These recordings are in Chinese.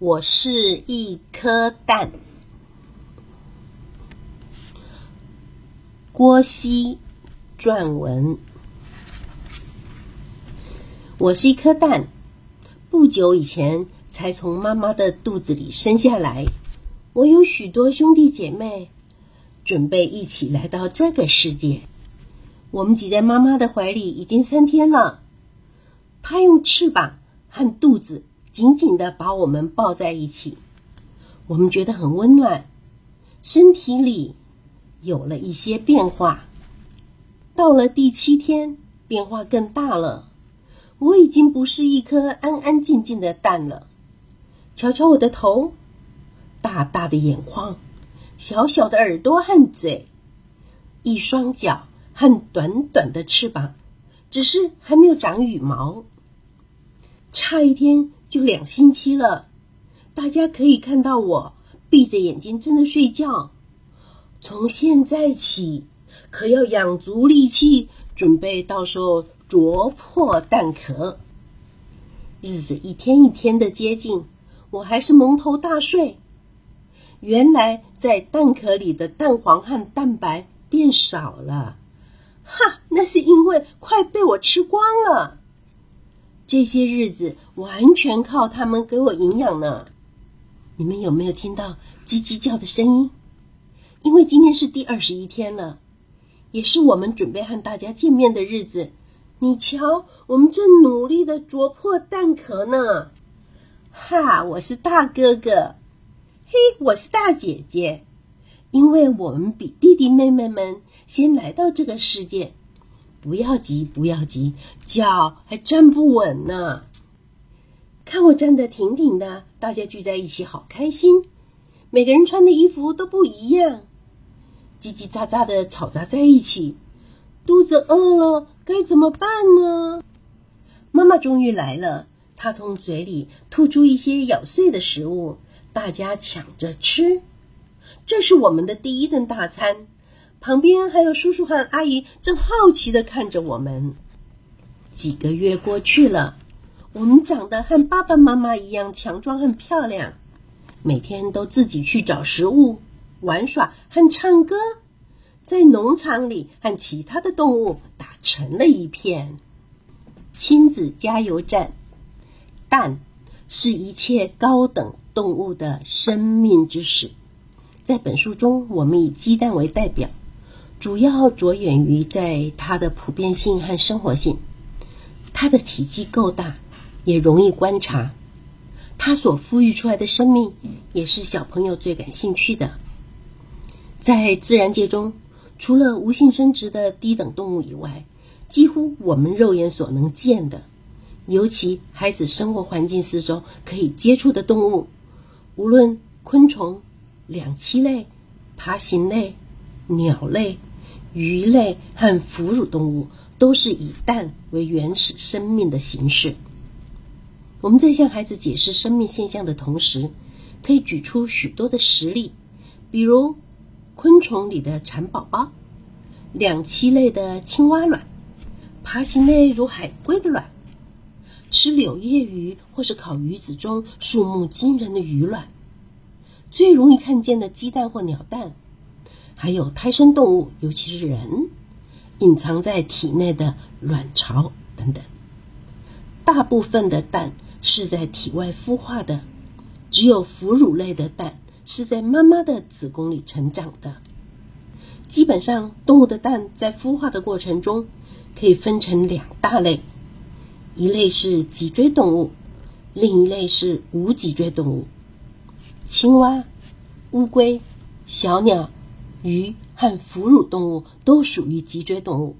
我是一颗蛋。郭熙撰文。我是一颗蛋，不久以前才从妈妈的肚子里生下来。我有许多兄弟姐妹，准备一起来到这个世界。我们挤在妈妈的怀里已经三天了，她用翅膀和肚子。紧紧的把我们抱在一起，我们觉得很温暖，身体里有了一些变化。到了第七天，变化更大了，我已经不是一颗安安静静的蛋了。瞧瞧我的头，大大的眼眶，小小的耳朵和嘴，一双脚和短短的翅膀，只是还没有长羽毛。差一天。就两星期了，大家可以看到我闭着眼睛真的睡觉。从现在起，可要养足力气，准备到时候啄破蛋壳。日子一天一天的接近，我还是蒙头大睡。原来在蛋壳里的蛋黄和蛋白变少了，哈，那是因为快被我吃光了。这些日子完全靠他们给我营养呢。你们有没有听到叽叽叫的声音？因为今天是第二十一天了，也是我们准备和大家见面的日子。你瞧，我们正努力的啄破蛋壳呢。哈，我是大哥哥，嘿，我是大姐姐。因为我们比弟弟妹妹们先来到这个世界。不要急，不要急，脚还站不稳呢。看我站得挺挺的，大家聚在一起好开心。每个人穿的衣服都不一样，叽叽喳喳的吵杂在一起。肚子饿了该怎么办呢？妈妈终于来了，她从嘴里吐出一些咬碎的食物，大家抢着吃。这是我们的第一顿大餐。旁边还有叔叔和阿姨，正好奇的看着我们。几个月过去了，我们长得和爸爸妈妈一样强壮和漂亮，每天都自己去找食物、玩耍和唱歌，在农场里和其他的动物打成了一片。亲子加油站，蛋是一切高等动物的生命之始。在本书中，我们以鸡蛋为代表。主要着眼于在它的普遍性和生活性。它的体积够大，也容易观察。它所孵育出来的生命，也是小朋友最感兴趣的。在自然界中，除了无性生殖的低等动物以外，几乎我们肉眼所能见的，尤其孩子生活环境四周可以接触的动物，无论昆虫、两栖类、爬行类、鸟类。鱼类和哺乳动物都是以蛋为原始生命的形式。我们在向孩子解释生命现象的同时，可以举出许多的实例，比如昆虫里的蚕宝宝、两栖类的青蛙卵、爬行类如海龟的卵、吃柳叶鱼或是烤鱼子中数目惊人的鱼卵、最容易看见的鸡蛋或鸟蛋。还有胎生动物，尤其是人，隐藏在体内的卵巢等等。大部分的蛋是在体外孵化的，只有哺乳类的蛋是在妈妈的子宫里成长的。基本上，动物的蛋在孵化的过程中可以分成两大类：一类是脊椎动物，另一类是无脊椎动物。青蛙、乌龟、小鸟。鱼和哺乳动物都属于脊椎动物。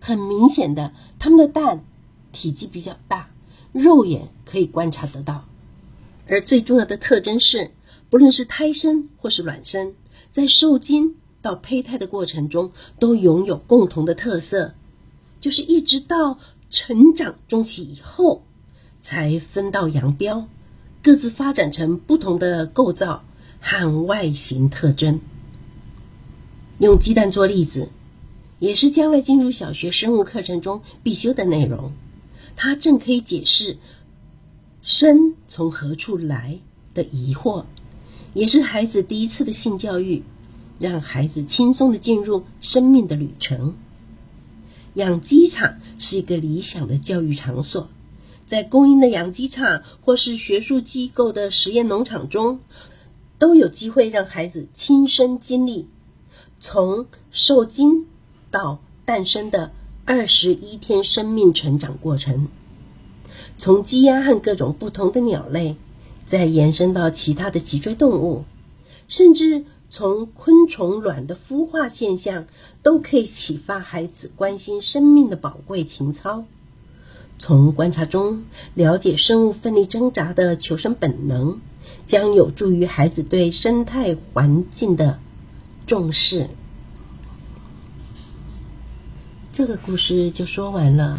很明显的，它们的蛋体积比较大，肉眼可以观察得到。而最重要的特征是，不论是胎生或是卵生，在受精到胚胎的过程中，都拥有共同的特色，就是一直到成长中期以后，才分道扬镳，各自发展成不同的构造和外形特征。用鸡蛋做例子，也是将来进入小学生物课程中必修的内容。它正可以解释生从何处来，的疑惑，也是孩子第一次的性教育，让孩子轻松的进入生命的旅程。养鸡场是一个理想的教育场所，在公营的养鸡场或是学术机构的实验农场中，都有机会让孩子亲身经历从受精到诞生的二十一天生命成长过程。从鸡鸭和各种不同的鸟类，再延伸到其他的脊椎动物，甚至从昆虫卵的孵化现象，都可以启发孩子关心生命的宝贵情操。从观察中了解生物奋力挣扎的求生本能，将有助于孩子对生态环境的重视。这个故事就说完了。